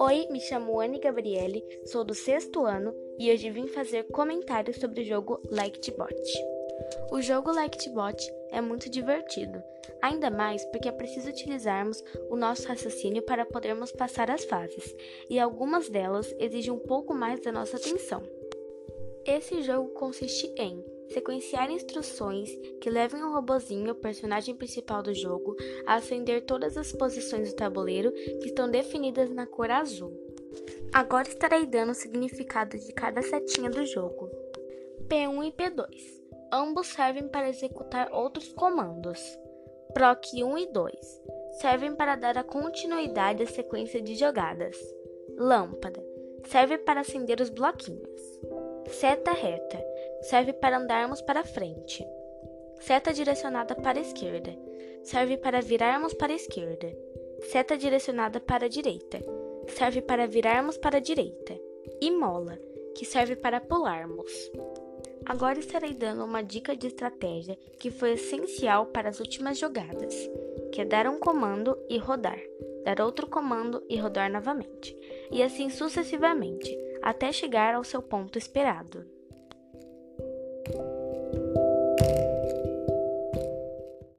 Oi, me chamo Anne Gabriele, sou do sexto ano e hoje vim fazer comentários sobre o jogo LikeTbot. O jogo LikeTbot é muito divertido, ainda mais porque é preciso utilizarmos o nosso raciocínio para podermos passar as fases, e algumas delas exigem um pouco mais da nossa atenção. Esse jogo consiste em sequenciar instruções que levem o robozinho, o personagem principal do jogo, a acender todas as posições do tabuleiro que estão definidas na cor azul. Agora estarei dando o significado de cada setinha do jogo. P1 e P2. Ambos servem para executar outros comandos. PROC 1 e 2 servem para dar a continuidade à sequência de jogadas. Lâmpada serve para acender os bloquinhos. Seta reta serve para andarmos para frente. Seta direcionada para a esquerda serve para virarmos para a esquerda. Seta direcionada para a direita serve para virarmos para a direita. E mola, que serve para pularmos. Agora estarei dando uma dica de estratégia que foi essencial para as últimas jogadas, que é dar um comando e rodar, dar outro comando e rodar novamente, e assim sucessivamente, até chegar ao seu ponto esperado. Thank you.